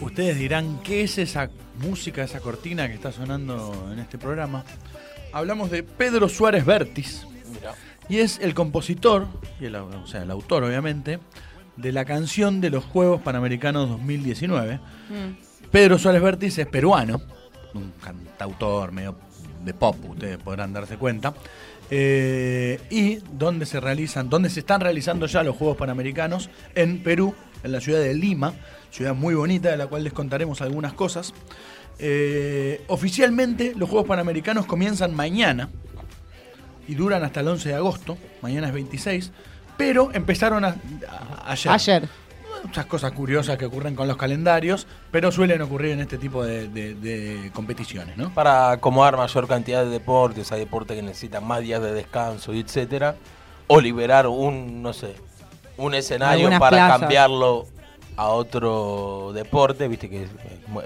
Ustedes dirán, ¿qué es esa música, esa cortina que está sonando en este programa? Hablamos de Pedro Suárez Vértiz. Y es el compositor, y el, o sea, el autor obviamente, de la canción de los Juegos Panamericanos 2019. Mm. Pedro Suárez Vértiz es peruano, un cantautor medio de pop, ustedes podrán darse cuenta. Eh, y donde se realizan, donde se están realizando ya los Juegos Panamericanos en Perú, en la ciudad de Lima, ciudad muy bonita de la cual les contaremos algunas cosas. Eh, oficialmente los Juegos Panamericanos comienzan mañana y duran hasta el 11 de agosto, mañana es 26, pero empezaron. Ayer. Muchas cosas curiosas que ocurren con los calendarios, pero suelen ocurrir en este tipo de, de- de competiciones, ¿no? Para acomodar mayor cantidad de deportes, hay deportes que necesitan más días de descanso, etcétera, o liberar un, no sé, un escenario Algunas para plazas. cambiarlo a otro deporte, viste que es,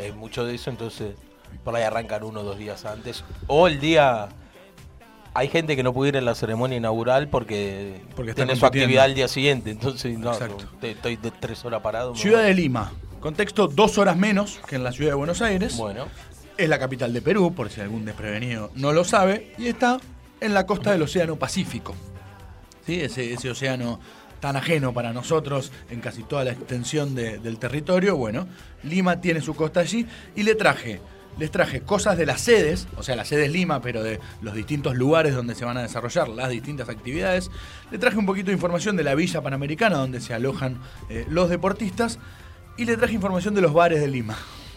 es mucho de eso, entonces por ahí arrancan uno o dos días antes, o el día... Hay gente que no puede ir en la ceremonia inaugural porque, Porque tiene su actividad al día siguiente, entonces no, estoy de tres horas parado. Ciudad de Lima, contexto dos horas menos que en la ciudad de Buenos Aires. Bueno, Es la capital de Perú, por si algún desprevenido no lo sabe, y está en la costa del Océano Pacífico. ¿Sí? Ese, ese océano tan ajeno para nosotros en casi toda la extensión de- del territorio. Bueno, Lima tiene su costa allí y le traje, les traje cosas de las sedes, o sea, la sede es Lima, pero de los distintos lugares donde se van a desarrollar las distintas actividades. Le traje un poquito de información de la Villa Panamericana, donde se alojan eh, los deportistas, y le traje información de los bares de Lima.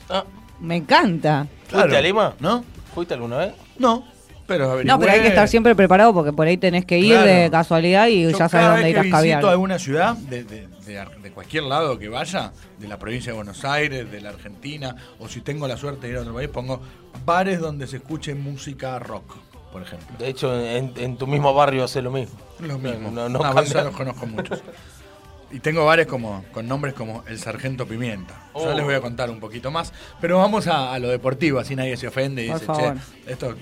Ah, Me encanta. ¿fuiste a Lima? ¿No? ¿Fuiste alguna vez? No, pero. No, pero hay que estar siempre preparado porque por ahí tenés que ir Claro. de casualidad y Yo ya sabes dónde ir visito escabiar. alguna ciudad, de, de- de- de cualquier lado que vaya, de la provincia de Buenos Aires, de la Argentina, o si tengo la suerte de ir a otro país, pongo bares donde se escuche música rock, por ejemplo. De hecho, en, en tu mismo barrio hace lo mismo. Lo mismo. No, no, No, cambia. eso los conozco muchos. Y tengo bares como, con nombres como El Sargento Pimienta. Yo Oh. les voy a contar un poquito más. Pero vamos a, a lo deportivo, así nadie se ofende y Por dice, favor. che, esto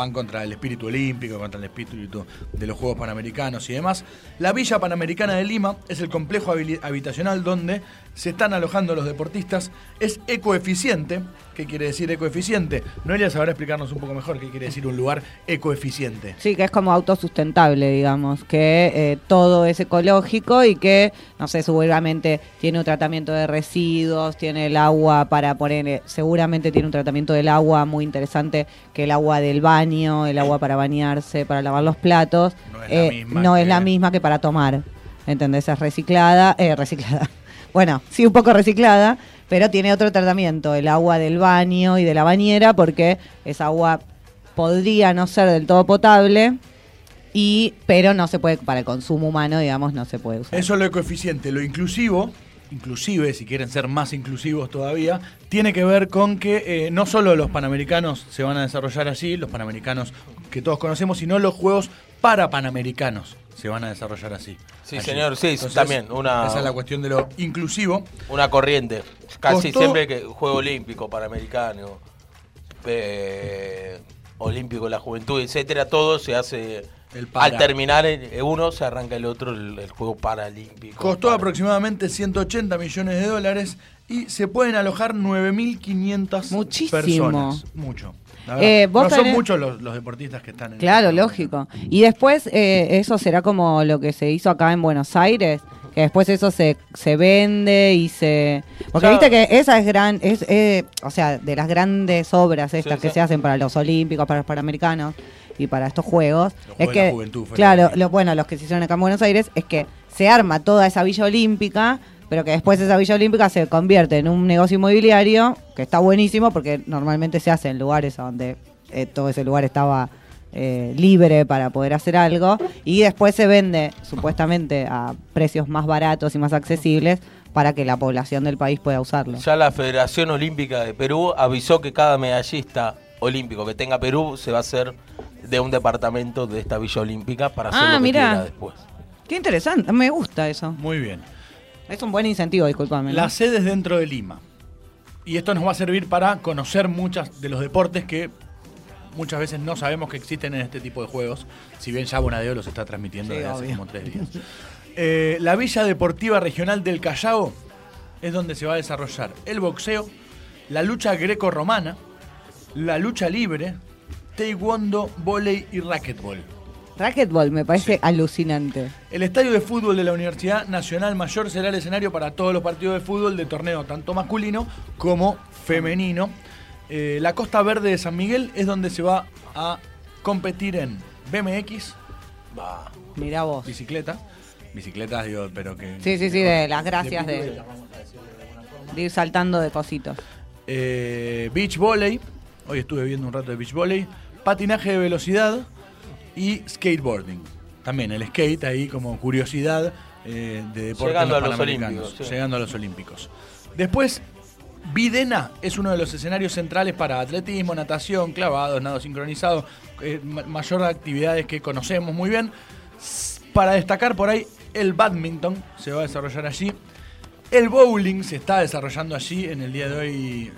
van contra el espíritu olímpico, contra el espíritu de los Juegos Panamericanos y demás. La Villa Panamericana de Lima es el complejo habitacional donde se están alojando los deportistas. Es ecoeficiente. ¿Qué quiere decir ecoeficiente? Noelia sabrá explicarnos un poco mejor qué quiere decir un lugar ecoeficiente. Sí, que es como autosustentable, digamos, que eh, todo es ecológico y que, no sé, seguramente tiene un tratamiento de residuos, tiene el agua para poner, eh, seguramente tiene un tratamiento del agua muy interesante, que el agua del baño, el agua para bañarse, para lavar los platos, No es la eh, misma no es que- la misma que para tomar, ¿entendés? Es reciclada, eh, reciclada. Bueno, sí, un poco reciclada, pero tiene otro tratamiento, el agua del baño y de la bañera, porque esa agua podría no ser del todo potable, y pero no se puede, para el consumo humano, digamos, no se puede usar. Eso es lo ecoeficiente. Lo inclusivo, inclusive, si quieren ser más inclusivos todavía, tiene que ver con que eh, no solo los panamericanos se van a desarrollar allí, los panamericanos que todos conocemos, sino los Juegos para Panamericanos se van a desarrollar así. Sí, allí. señor, sí, Entonces, también, una- Esa es la cuestión de lo inclusivo. Una corriente. Casi Costó- siempre que Juego Olímpico, Panamericano, eh, Olímpico de la Juventud, etcétera, todo se hace. El para. Al terminar el- uno, se arranca el otro, el, el Juego Paralímpico. Costó Para- aproximadamente 180 millones de dólares y se pueden alojar 9.500 Muchísimo. personas. Mucho. Eh, vos no son muchos los, los deportistas que están en Claro, lógico. Y después eh, eso será como lo que se hizo acá en Buenos Aires, que después eso se, se vende y se... Porque viste que esa es gran, es, eh, o sea, de las grandes obras estas Sí, que sí. se hacen para los olímpicos, para los panamericanos y para estos juegos, Los es Juegos de la que, Juventud claro, lo, bueno, los que se hicieron acá en Buenos Aires, es que se arma toda esa villa olímpica, pero que después esa villa olímpica se convierte en un negocio inmobiliario, que está buenísimo porque normalmente se hace en lugares donde eh, todo ese lugar estaba eh, libre para poder hacer algo, y después se vende supuestamente a precios más baratos y más accesibles para que la población del país pueda usarlo. Ya la Federación Olímpica de Perú avisó que cada medallista olímpico que tenga Perú se va a hacer de un departamento de esta Villa Olímpica para hacer Ah, lo que quiera después. Qué interesante, me gusta eso. Muy bien. Es un buen incentivo, discúlpame. ¿no? Las sedes dentro de Lima. Y esto nos va a servir para conocer muchas de los deportes que muchas veces no sabemos que existen en este tipo de juegos, si bien ya Bonadeo los está transmitiendo Sí, desde hace como tres días. Eh, la Villa Deportiva Regional del Callao es donde se va a desarrollar el boxeo, la lucha greco-romana, la lucha libre, taekwondo, volei y racquetball. Racquetball me parece alucinante. El estadio de fútbol de la Universidad Nacional Mayor será el escenario para todos los partidos de fútbol de torneo, tanto masculino como femenino. Eh, la Costa Verde de San Miguel es donde se va a competir en BMX, Va. Mirá vos. bicicleta. Bicicletas, digo, pero que. Sí, sí, sí, de las gracias de, de ir saltando de cositos. eh, beach volley. Hoy estuve viendo un rato de beach volley. Patinaje de velocidad y skateboarding. También el skate ahí como curiosidad eh, de deporte Llegando en a los Olímpicos, sí. Llegando a los Olímpicos. Después, Videna es uno de los escenarios centrales para atletismo, natación, clavados, nado sincronizado, eh, ma- mayor actividades que conocemos muy bien. Para destacar por ahí, el badminton se va a desarrollar allí. El bowling se está desarrollando allí. En el día de hoy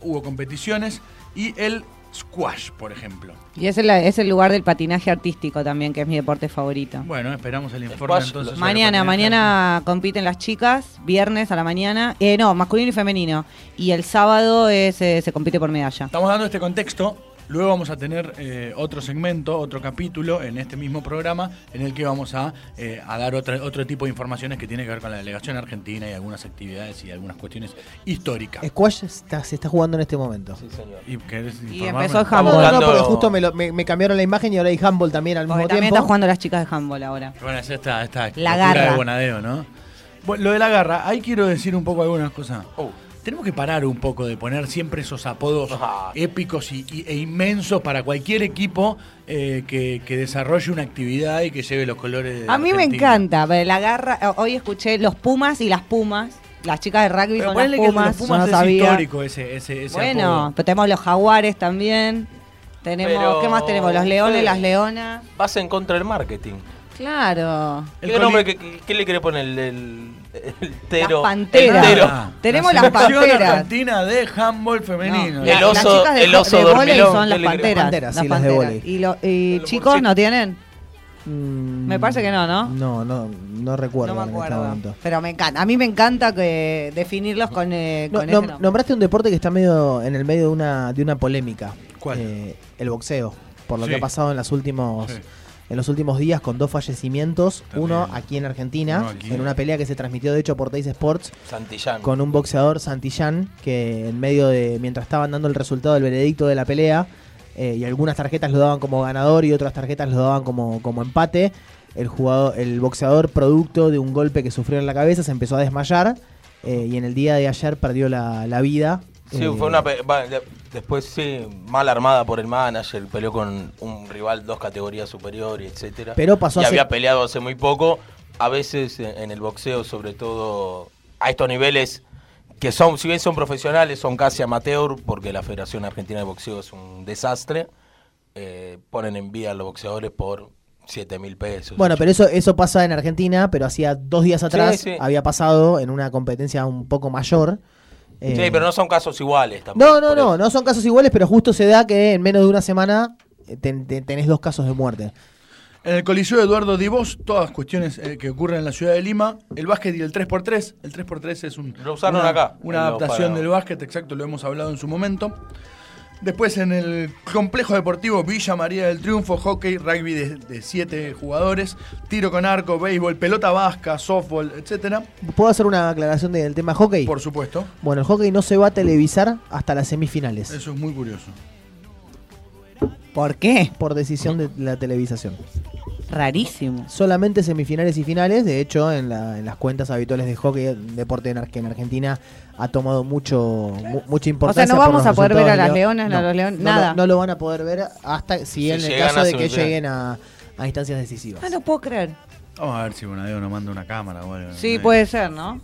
hubo competiciones. Y el squash, por ejemplo. Y es el, es el lugar del patinaje artístico también, que es mi deporte favorito. Bueno, esperamos el informe Squash, entonces. Mañana, mañana compiten las chicas, viernes a la mañana. Eh, no, masculino y femenino. Y el sábado es, eh, se compite por medalla. Estamos dando este contexto. Luego vamos a tener eh, otro segmento, otro capítulo en este mismo programa en el que vamos a, eh, a dar otra, otro tipo de informaciones que tiene que ver con la delegación argentina y algunas actividades y algunas cuestiones históricas. Squash está- se está jugando en este momento. Sí, señor. ¿Y, empezó el No, handball. no, porque justo me, lo- me- me cambiaron la imagen y ahora hay handball también al Porque mismo también tiempo. están jugando las chicas de handball ahora. Bueno, es esta, esta La garra. de Bonadeo, ¿no? Bueno, lo de la garra, ahí quiero decir un poco algunas cosas. Uh, Tenemos que parar un poco de poner siempre esos apodos Ah. épicos y, y- e inmensos para cualquier equipo eh, que, que desarrolle una actividad y que lleve los colores de A mí me encanta, pero la garra. eh, Hoy escuché los Pumas y las Pumas. Las chicas de rugby Pero son las que Pumas. los Pumas no es sabía. histórico ese, ese, ese Bueno, apodo. pero tenemos los jaguares también. Tenemos, Pero, ¿qué más tenemos? Los leones, las leonas. vas en contra del marketing. Claro. El ¿Qué, nombre, qué, qué- qué le quiere poner el, el, el tero? Las panteras. El tero. Ah, Tenemos la las panteras. argentina de handball femenino. No, El oso- las chicas de, el oso de dormilón, son ¿qué las panteras. Panteras, las sí, las de panteras. ¿Y, lo- y chicos bolsito. no tienen? Mm, Me parece que no, ¿no? No, no, no recuerdo no me en este momento. pero me encanta. A mí me encanta que definirlos con, eh, No, con no, ese nombre. nombraste un deporte que está medio en el medio de una, de una polémica. ¿Cuál? Eh, el boxeo. Por lo Sí. que ha pasado en los últimos, Sí. En los últimos días con dos fallecimientos. Uno aquí en Argentina, aquí. en una pelea que se transmitió de hecho por Teis Sports Santillán. con un boxeador Santillán que en medio de mientras estaban dando el resultado del veredicto de la pelea eh, y algunas tarjetas lo daban como ganador y otras tarjetas lo daban como, como empate el jugador el boxeador producto de un golpe que sufrió en la cabeza se empezó a desmayar eh, y en el día de ayer perdió la, la vida Sí, Eh, fue una. de- después, sí, mal armada por el manager, peleó con un rival dos categorías superior y etcétera. Pero pasó y hace- había peleado hace muy poco. A veces en en el boxeo, sobre todo a estos niveles que son, si bien son profesionales, son casi amateur, porque la Federación Argentina de Boxeo es un desastre. eh, ponen en vía a los boxeadores por 7 mil pesos. Bueno, pero eso, eso pasa en Argentina, pero hacía dos días atrás sí. había pasado en una competencia un poco mayor. Sí, Eh, pero no son casos iguales tampoco. No, no, no, no son casos iguales, pero justo se da que en menos de una semana eh, ten- ten- tenés dos casos de muerte. En el Coliseo Eduardo Divos, todas cuestiones eh, que ocurren en la ciudad de Lima. El básquet y el 3x3. El 3x3 es un, Lo usaron una, acá, una adaptación para- del básquet, exacto, lo hemos hablado en su momento. Después en el complejo deportivo Villa María del Triunfo, hockey, rugby de, de siete jugadores, tiro con arco, béisbol, pelota vasca, softball, etcétera. ¿Puedo hacer una aclaración del tema hockey? Por supuesto. Bueno, el hockey no se va a televisar hasta las semifinales, Eso es muy curioso. ¿Por qué? por decisión de la televisación. Rarísimo. Solamente semifinales y finales, de hecho, en, la- en las cuentas habituales de hockey, deporte en, que en Argentina ha tomado mucho mu- mucha O sea, importancia. no vamos a poder ver a las leonas, a los leones, no nada. lo- no lo van a poder ver hasta si Si en el caso de que lleguen a, a instancias decisivas. Ah, no puedo creer. Vamos a ver si Bonadeo nos manda una cámara o algo. Sí, puede ser, ¿no?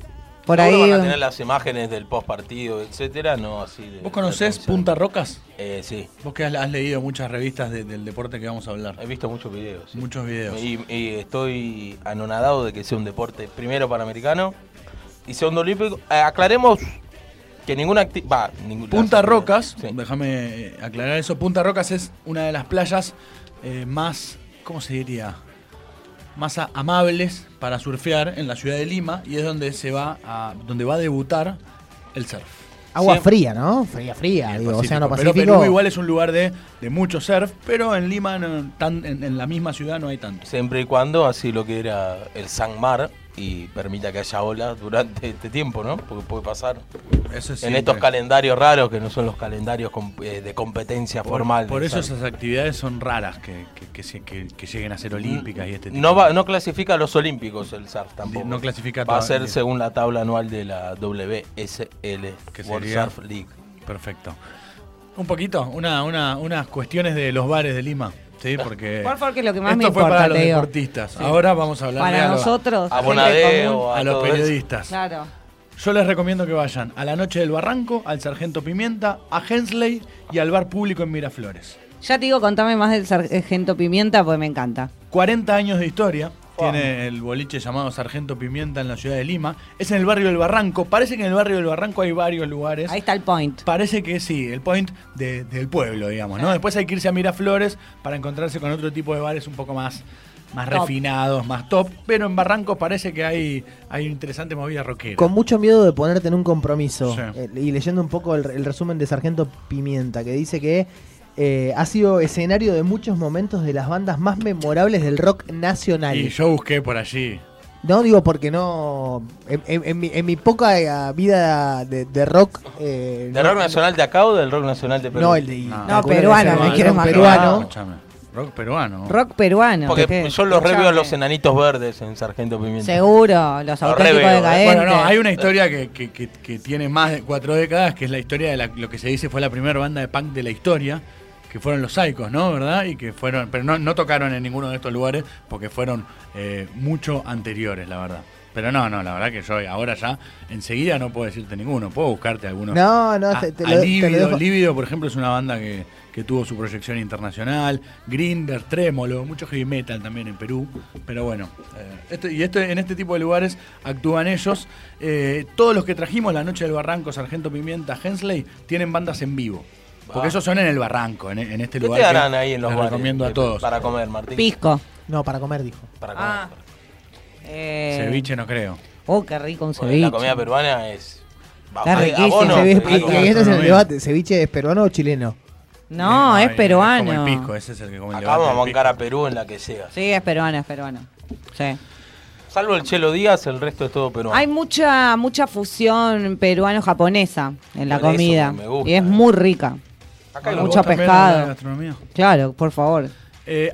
Por ahí. van a tener las imágenes del post partido, etcétera, no así de- ¿Vos conocés de- Punta Rocas? Eh, sí, Vos que has, has leído muchas revistas de- del deporte que vamos a hablar. he visto muchos videos. sí. Muchos videos. Y, y estoy anonadado de que sea un deporte primero panamericano y segundo olímpico. Eh, aclaremos que ninguna actividad. Punta Rocas, Sí. déjame eh, aclarar eso. Punta Rocas es una de las playas eh, más, ¿cómo se diría? Más amables para surfear en la ciudad de Lima y es donde se va a, donde va a debutar el surf. Agua Siempre- fría, ¿no? Fría, fría. El Digo, Pacífico. Océano Pero Pacífico. Perú igual es un lugar de, de mucho surf, pero en Lima, no- tan, en, en la misma ciudad, no hay tanto. Siempre y cuando así lo que era el San Mar y permita que haya olas durante este tiempo, ¿no? Porque puede pasar. Eso En estos calendarios raros que no son los calendarios eh, de competencia Por, formal. por eso esas actividades son raras que, que, lleguen a ser olímpicas y este tipo. No, va, no clasifica a los olímpicos el surf tampoco. No clasifica Va a ser según la tabla anual de la WSL, Que World Surf League. Perfecto. Un poquito, una, una, unas cuestiones de los bares de Lima. Sí, porque. Por favor, que es lo que más esto me fue importa, para los te digo. deportistas. Ahora vamos a hablar Para a, los- nosotros, A Bonadeo, a, a los periodistas. Claro. Yo les recomiendo que vayan a la Noche del Barranco, al Sargento Pimienta, a Hensley y al bar público en Miraflores. Ya te digo, contame más del sargento Pimienta, porque me encanta. 40 años de historia. Tiene el boliche llamado Sargento Pimienta en la ciudad de Lima. Es en el barrio del Barranco. Parece que en el barrio del Barranco hay varios lugares. Ahí está el point. Parece que sí, el point de- del pueblo, digamos, ¿no? Después hay que irse a Miraflores para encontrarse con otro tipo de bares un poco más, más Top. refinados, más top. Pero en Barranco parece que hay, hay interesante movida rockera. Con mucho miedo de ponerte en un compromiso. Sí. Eh, y leyendo un poco el, el resumen de Sargento Pimienta, que dice que eh, ha sido escenario de muchos momentos de las bandas más memorables del rock nacional. Y yo busqué por allí. No digo porque no. En, en- en mi, en mi poca eh, vida de, de rock. eh, ¿De no- rock nacional de acá o del rock nacional de Perú? No, el de. No. que peruano, me rock quiero más peruano. Rock peruano. Rock peruano. Porque ¿qué? yo los reveo a los enanitos verdes en Sargento Pimienta. Seguro, los Lo auténticos reveo, ¿eh? decadentes. Bueno, no, hay una historia que, que- que- que tiene más de cuatro décadas, que es la historia de la- lo que se dice fue la primera banda de punk de la historia, que fueron los Psychos, ¿no? ¿Verdad? Y que fueron, pero no, no tocaron en ninguno de estos lugares porque fueron eh, mucho anteriores, la verdad. Pero no, no, la verdad que yo ahora ya enseguida no puedo decirte ninguno, puedo buscarte alguno. No, no, A- te, te a lo, te lo Lívido, dejo. Lívido, por ejemplo, es una banda que, que tuvo su proyección internacional. Grinder, Trémolo, mucho heavy metal también en Perú. Pero bueno, eh, esto- y esto, en este tipo de lugares actúan ellos. Eh, todos los que trajimos, La Noche del Barranco, Sargento Pimienta, Hensley, tienen bandas en vivo. Porque Ah. esos son en el Barranco, en, en este ¿Qué lugar. te que darán ahí en los les bares? recomiendo a de- todos. Para comer, Martín. Pisco. No, para comer, dijo. Para comer. Ah. Eh, Ceviche no creo. Oh, qué rico un ceviche. La comida peruana es. Está riquísimo. y- este es el debate: ¿ceviche es peruano o chileno? No, es Ay, peruano. Como el pisco, ese es el que come el Acá debate vamos a bancar a. Perú en la que sea. Sí, es peruano, es peruano. Sí. Salvo el Chelo Díaz, el resto es todo peruano. Hay mucha mucha fusión peruano-japonesa en la comida. me gusta. Y es muy rica. Acá hay. Claro, por favor. Eh,